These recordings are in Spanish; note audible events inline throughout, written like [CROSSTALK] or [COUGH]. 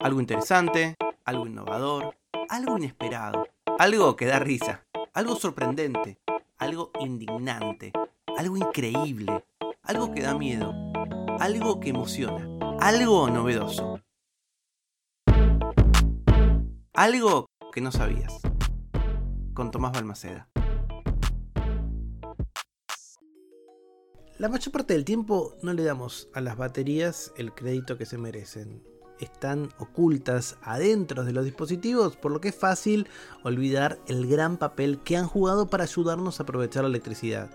Algo interesante, algo innovador, algo inesperado, algo que da risa, algo sorprendente, algo indignante, algo increíble, algo que da miedo, algo que emociona, algo novedoso. Algo que no sabías. Con Tomás Balmaceda. La mayor parte del tiempo no le damos a las baterías el crédito que se merecen. Están ocultas adentro de los dispositivos, por lo que es fácil olvidar el gran papel que han jugado para ayudarnos a aprovechar la electricidad.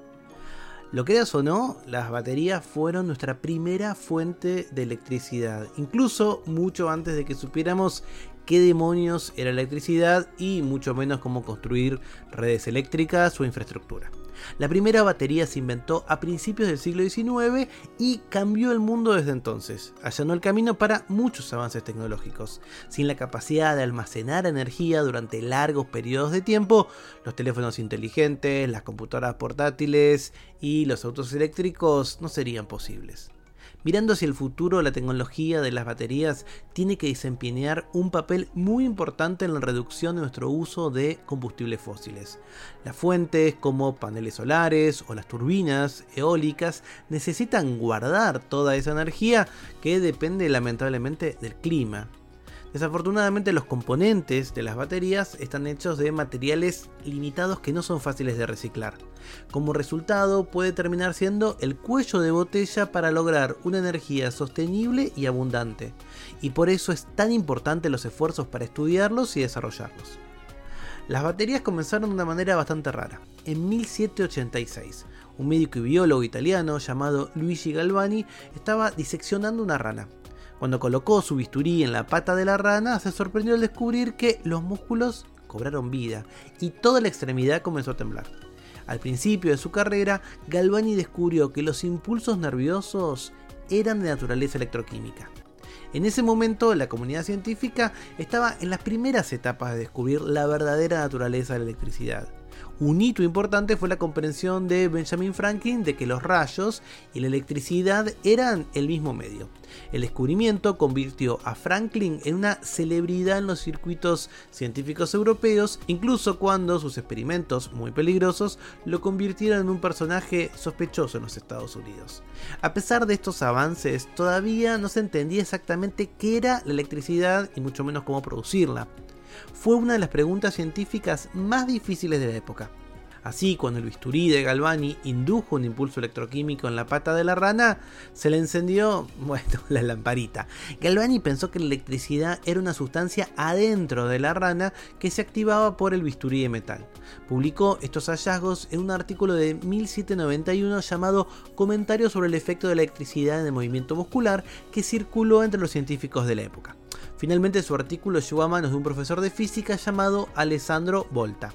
Lo creas o no, las baterías fueron nuestra primera fuente de electricidad, incluso mucho antes de que supiéramos qué demonios era electricidad y mucho menos cómo construir redes eléctricas o infraestructura. La primera batería se inventó a principios del siglo XIX y cambió el mundo desde entonces, allanó el camino para muchos avances tecnológicos. Sin la capacidad de almacenar energía durante largos periodos de tiempo, los teléfonos inteligentes, las computadoras portátiles y los autos eléctricos no serían posibles. Mirando hacia el futuro, la tecnología de las baterías tiene que desempeñar un papel muy importante en la reducción de nuestro uso de combustibles fósiles. Las fuentes como paneles solares o las turbinas eólicas necesitan guardar toda esa energía que depende lamentablemente del clima. Desafortunadamente los componentes de las baterías están hechos de materiales limitados que no son fáciles de reciclar. Como resultado puede terminar siendo el cuello de botella para lograr una energía sostenible y abundante. Y por eso es tan importante los esfuerzos para estudiarlos y desarrollarlos. Las baterías comenzaron de una manera bastante rara. En 1786, un médico y biólogo italiano llamado Luigi Galvani estaba diseccionando una rana cuando colocó su bisturí en la pata de la rana, se sorprendió al descubrir que los músculos cobraron vida y toda la extremidad comenzó a temblar. Al principio de su carrera, Galvani descubrió que los impulsos nerviosos eran de naturaleza electroquímica. En ese momento, la comunidad científica estaba en las primeras etapas de descubrir la verdadera naturaleza de la electricidad. Un hito importante fue la comprensión de Benjamin Franklin de que los rayos y la electricidad eran el mismo medio. El descubrimiento convirtió a Franklin en una celebridad en los circuitos científicos europeos, incluso cuando sus experimentos muy peligrosos lo convirtieron en un personaje sospechoso en los Estados Unidos. A pesar de estos avances, todavía no se entendía exactamente qué era la electricidad y mucho menos cómo producirla fue una de las preguntas científicas más difíciles de la época. Así, cuando el bisturí de Galvani indujo un impulso electroquímico en la pata de la rana, se le encendió, [LAUGHS] bueno, la lamparita. Galvani pensó que la electricidad era una sustancia adentro de la rana que se activaba por el bisturí de metal. Publicó estos hallazgos en un artículo de 1791 llamado Comentarios sobre el efecto de la electricidad en el movimiento muscular que circuló entre los científicos de la época. Finalmente su artículo llegó a manos de un profesor de física llamado Alessandro Volta.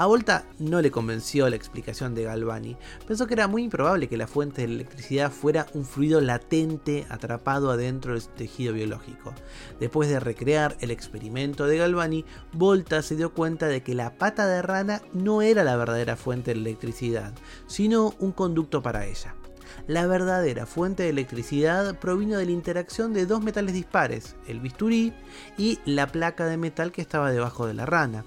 A Volta no le convenció la explicación de Galvani. Pensó que era muy improbable que la fuente de electricidad fuera un fluido latente atrapado adentro del tejido biológico. Después de recrear el experimento de Galvani, Volta se dio cuenta de que la pata de rana no era la verdadera fuente de electricidad, sino un conducto para ella. La verdadera fuente de electricidad provino de la interacción de dos metales dispares, el bisturí y la placa de metal que estaba debajo de la rana.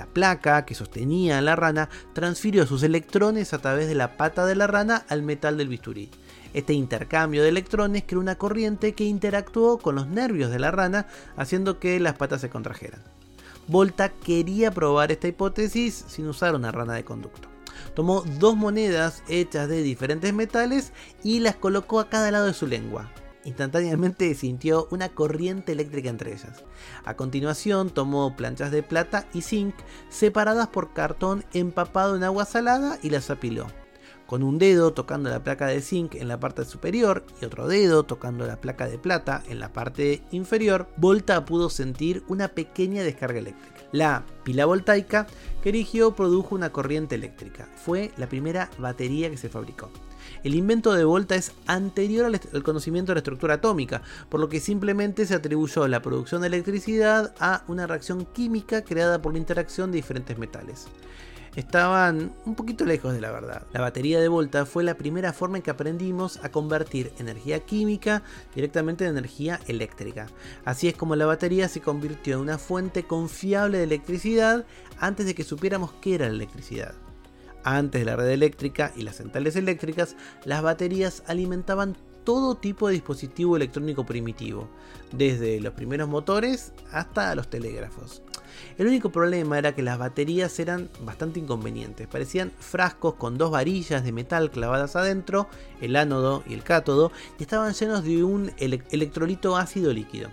La placa que sostenía a la rana transfirió sus electrones a través de la pata de la rana al metal del bisturí. Este intercambio de electrones creó una corriente que interactuó con los nervios de la rana, haciendo que las patas se contrajeran. Volta quería probar esta hipótesis sin usar una rana de conducto. Tomó dos monedas hechas de diferentes metales y las colocó a cada lado de su lengua. Instantáneamente sintió una corriente eléctrica entre ellas. A continuación tomó planchas de plata y zinc separadas por cartón empapado en agua salada y las apiló. Con un dedo tocando la placa de zinc en la parte superior y otro dedo tocando la placa de plata en la parte inferior, Volta pudo sentir una pequeña descarga eléctrica. La pila voltaica que erigió produjo una corriente eléctrica. Fue la primera batería que se fabricó. El invento de Volta es anterior al, conocimiento de la estructura atómica, por lo que simplemente se atribuyó la producción de electricidad a una reacción química creada por la interacción de diferentes metales. estaban un poquito lejos de la verdad. La batería de Volta fue la primera forma en que aprendimos a convertir energía química directamente en energía eléctrica. Así es como la batería se convirtió en una fuente confiable de electricidad antes de que supiéramos qué era la electricidad. Antes de la red eléctrica y las centrales eléctricas, las baterías alimentaban todo tipo de dispositivo electrónico primitivo, desde los primeros motores hasta los telégrafos. El único problema era que las baterías eran bastante inconvenientes, parecían frascos con dos varillas de metal clavadas adentro, el ánodo y el cátodo, y estaban llenos de un electrolito ácido líquido.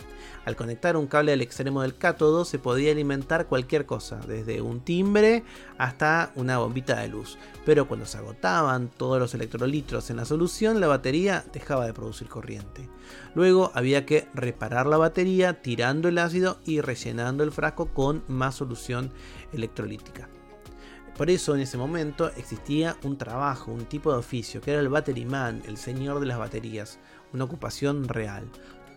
Al conectar un cable al extremo del cátodo se podía alimentar cualquier cosa, desde un timbre hasta una bombita de luz. Pero cuando se agotaban todos los electrolitos en la solución, la batería dejaba de producir corriente. Luego había que reparar la batería tirando el ácido y rellenando el frasco con más solución electrolítica. Por eso en ese momento existía un trabajo, un tipo de oficio, que era el batteryman, el señor de las baterías, una ocupación real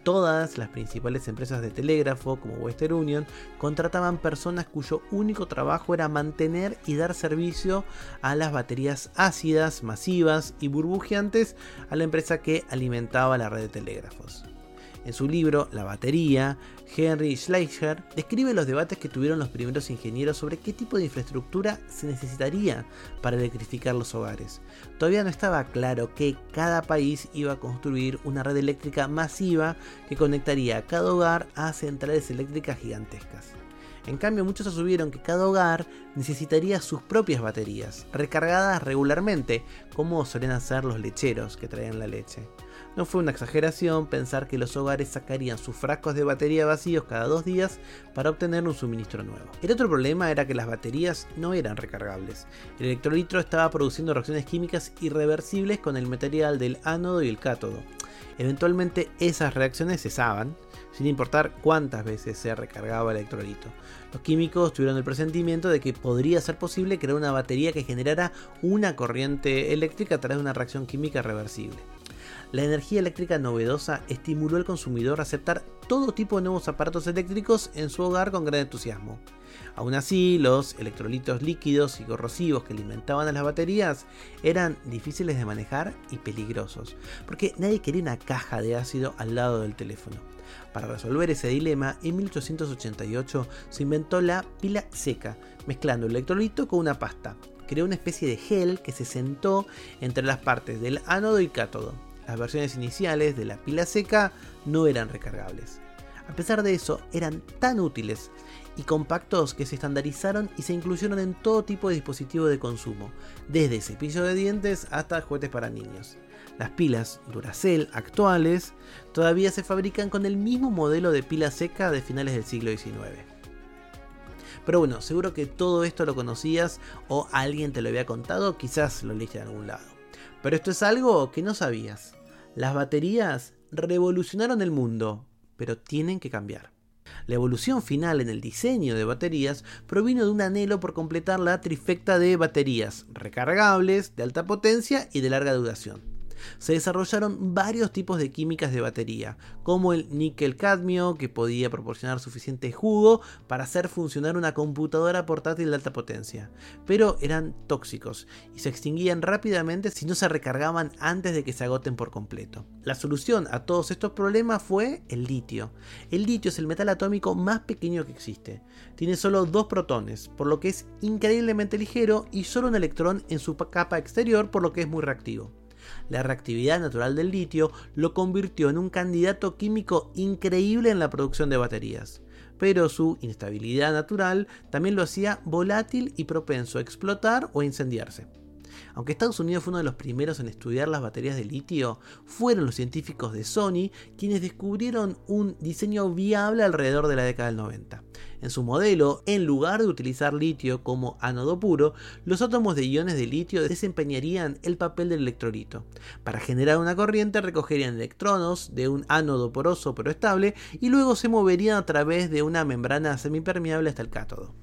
todas las principales empresas de telégrafo, como Western Union, contrataban personas cuyo único trabajo era mantener y dar servicio a las baterías ácidas, masivas y burbujeantes a la empresa que alimentaba la red de telégrafos. En su libro La batería, Henry Schleicher describe los debates que tuvieron los primeros ingenieros sobre qué tipo de infraestructura se necesitaría para electrificar los hogares. Todavía no estaba claro que cada país iba a construir una red eléctrica masiva que conectaría a cada hogar a centrales eléctricas gigantescas. En cambio, muchos asumieron que cada hogar necesitaría sus propias baterías, recargadas regularmente, como suelen hacer los lecheros que traían la leche. No fue una exageración pensar que los hogares sacarían sus frascos de batería vacíos cada dos días para obtener un suministro nuevo. El otro problema era que las baterías no eran recargables. El electrolitro estaba produciendo reacciones químicas irreversibles con el material del ánodo y el cátodo. Eventualmente esas reacciones cesaban, sin importar cuántas veces se recargaba el electrolito. Los químicos tuvieron el presentimiento de que podría ser posible crear una batería que generara una corriente eléctrica a través de una reacción química reversible. La energía eléctrica novedosa estimuló al consumidor a aceptar todo tipo de nuevos aparatos eléctricos en su hogar con gran entusiasmo. Aún así, los electrolitos líquidos y corrosivos que alimentaban a las baterías eran difíciles de manejar y peligrosos, porque nadie quería una caja de ácido al lado del teléfono. Para resolver ese dilema, en 1888 se inventó la pila seca, mezclando el electrolito con una pasta. Creó una especie de gel que se sentó entre las partes del ánodo y cátodo las versiones iniciales de la pila seca no eran recargables. A pesar de eso, eran tan útiles y compactos que se estandarizaron y se incluyeron en todo tipo de dispositivo de consumo, desde cepillo de dientes hasta juguetes para niños. Las pilas Duracell actuales todavía se fabrican con el mismo modelo de pila seca de finales del siglo XIX. Pero bueno, seguro que todo esto lo conocías o alguien te lo había contado, quizás lo leíste en algún lado. Pero esto es algo que no sabías. Las baterías revolucionaron el mundo, pero tienen que cambiar. La evolución final en el diseño de baterías provino de un anhelo por completar la trifecta de baterías recargables, de alta potencia y de larga duración se desarrollaron varios tipos de químicas de batería, como el níquel-cadmio, que podía proporcionar suficiente jugo para hacer funcionar una computadora portátil de alta potencia, pero eran tóxicos y se extinguían rápidamente si no se recargaban antes de que se agoten por completo. La solución a todos estos problemas fue el litio. El litio es el metal atómico más pequeño que existe. Tiene solo dos protones, por lo que es increíblemente ligero y solo un electrón en su capa exterior, por lo que es muy reactivo. La reactividad natural del litio lo convirtió en un candidato químico increíble en la producción de baterías, pero su inestabilidad natural también lo hacía volátil y propenso a explotar o incendiarse. Aunque Estados Unidos fue uno de los primeros en estudiar las baterías de litio, fueron los científicos de Sony quienes descubrieron un diseño viable alrededor de la década del 90. En su modelo, en lugar de utilizar litio como ánodo puro, los átomos de iones de litio desempeñarían el papel del electrolito. Para generar una corriente recogerían electrones de un ánodo poroso pero estable y luego se moverían a través de una membrana semipermeable hasta el cátodo.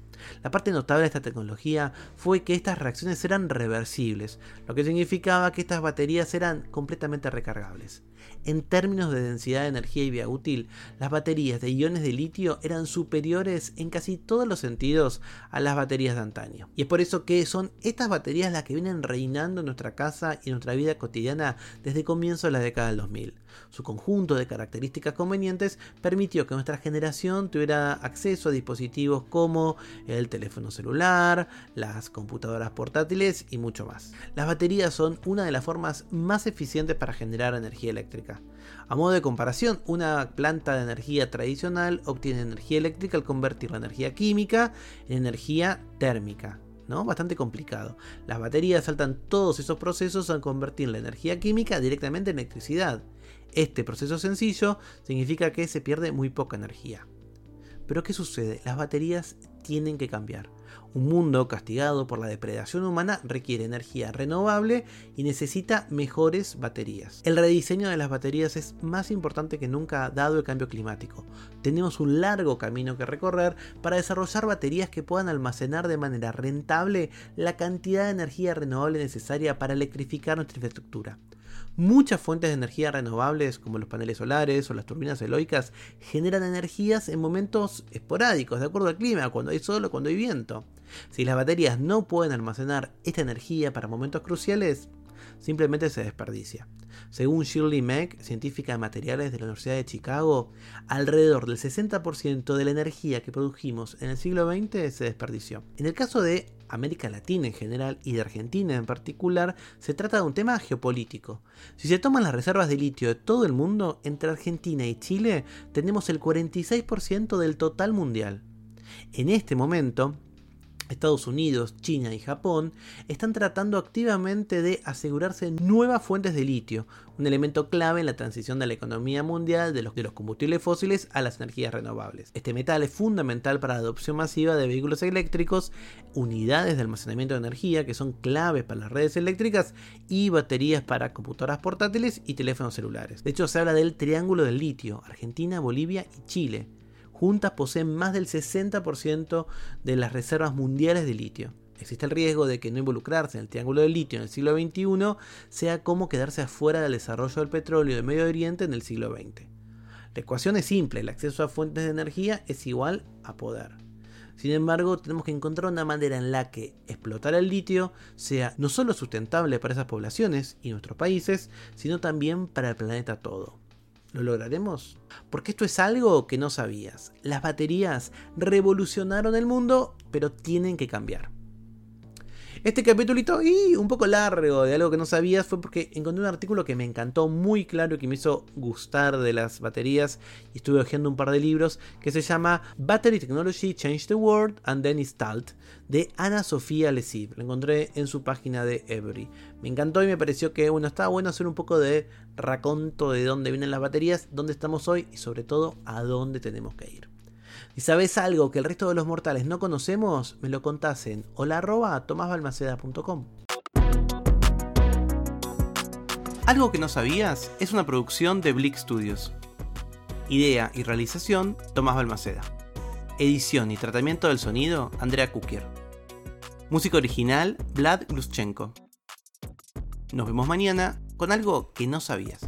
La parte notable de esta tecnología fue que estas reacciones eran reversibles, lo que significaba que estas baterías eran completamente recargables. En términos de densidad de energía y vida útil, las baterías de iones de litio eran superiores en casi todos los sentidos a las baterías de antaño. Y es por eso que son estas baterías las que vienen reinando en nuestra casa y nuestra vida cotidiana desde comienzo de la década del 2000. Su conjunto de características convenientes permitió que nuestra generación tuviera acceso a dispositivos como el teléfono celular, las computadoras portátiles y mucho más. Las baterías son una de las formas más eficientes para generar energía eléctrica. A modo de comparación, una planta de energía tradicional obtiene energía eléctrica al convertir la energía química en energía térmica. ¿no? Bastante complicado. Las baterías saltan todos esos procesos al convertir la energía química directamente en electricidad. Este proceso sencillo significa que se pierde muy poca energía. Pero ¿qué sucede? Las baterías tienen que cambiar. Un mundo castigado por la depredación humana requiere energía renovable y necesita mejores baterías. El rediseño de las baterías es más importante que nunca dado el cambio climático. Tenemos un largo camino que recorrer para desarrollar baterías que puedan almacenar de manera rentable la cantidad de energía renovable necesaria para electrificar nuestra infraestructura. Muchas fuentes de energía renovables, como los paneles solares o las turbinas eólicas, generan energías en momentos esporádicos, de acuerdo al clima, cuando hay sol o cuando hay viento. Si las baterías no pueden almacenar esta energía para momentos cruciales, simplemente se desperdicia. Según Shirley Mack, científica de materiales de la Universidad de Chicago, alrededor del 60% de la energía que produjimos en el siglo XX se desperdició. En el caso de América Latina en general y de Argentina en particular, se trata de un tema geopolítico. Si se toman las reservas de litio de todo el mundo, entre Argentina y Chile tenemos el 46% del total mundial. En este momento, Estados Unidos, China y Japón están tratando activamente de asegurarse nuevas fuentes de litio, un elemento clave en la transición de la economía mundial de los, combustibles fósiles a las energías renovables. Este metal es fundamental para la adopción masiva de vehículos eléctricos, unidades de almacenamiento de energía que son claves para las redes eléctricas y baterías para computadoras portátiles y teléfonos celulares. De hecho, se habla del triángulo del litio, Argentina, Bolivia y Chile juntas poseen más del 60% de las reservas mundiales de litio. Existe el riesgo de que no involucrarse en el triángulo del litio en el siglo XXI sea como quedarse afuera del desarrollo del petróleo de Medio Oriente en el siglo XX. La ecuación es simple, el acceso a fuentes de energía es igual a poder. Sin embargo, tenemos que encontrar una manera en la que explotar el litio sea no solo sustentable para esas poblaciones y nuestros países, sino también para el planeta todo. ¿Lo lograremos? Porque esto es algo que no sabías. Las baterías revolucionaron el mundo, pero tienen que cambiar. Este capítulito, y un poco largo de algo que no sabías, fue porque encontré un artículo que me encantó muy claro y que me hizo gustar de las baterías. Y estuve hojeando un par de libros que se llama Battery Technology Changed the World and Then Installed de Ana Sofía Lesiv. Lo encontré en su página de Every. Me encantó y me pareció que bueno, estaba bueno hacer un poco de raconto de dónde vienen las baterías, dónde estamos hoy y sobre todo a dónde tenemos que ir. Si sabes algo que el resto de los mortales no conocemos, me lo contás en hola.tomasbalmaceda.com. Algo que no sabías es una producción de Blick Studios. Idea y realización, Tomás Balmaceda. Edición y tratamiento del sonido, Andrea Kukier. Música original, Vlad Gluschenko. Nos vemos mañana con algo que no sabías.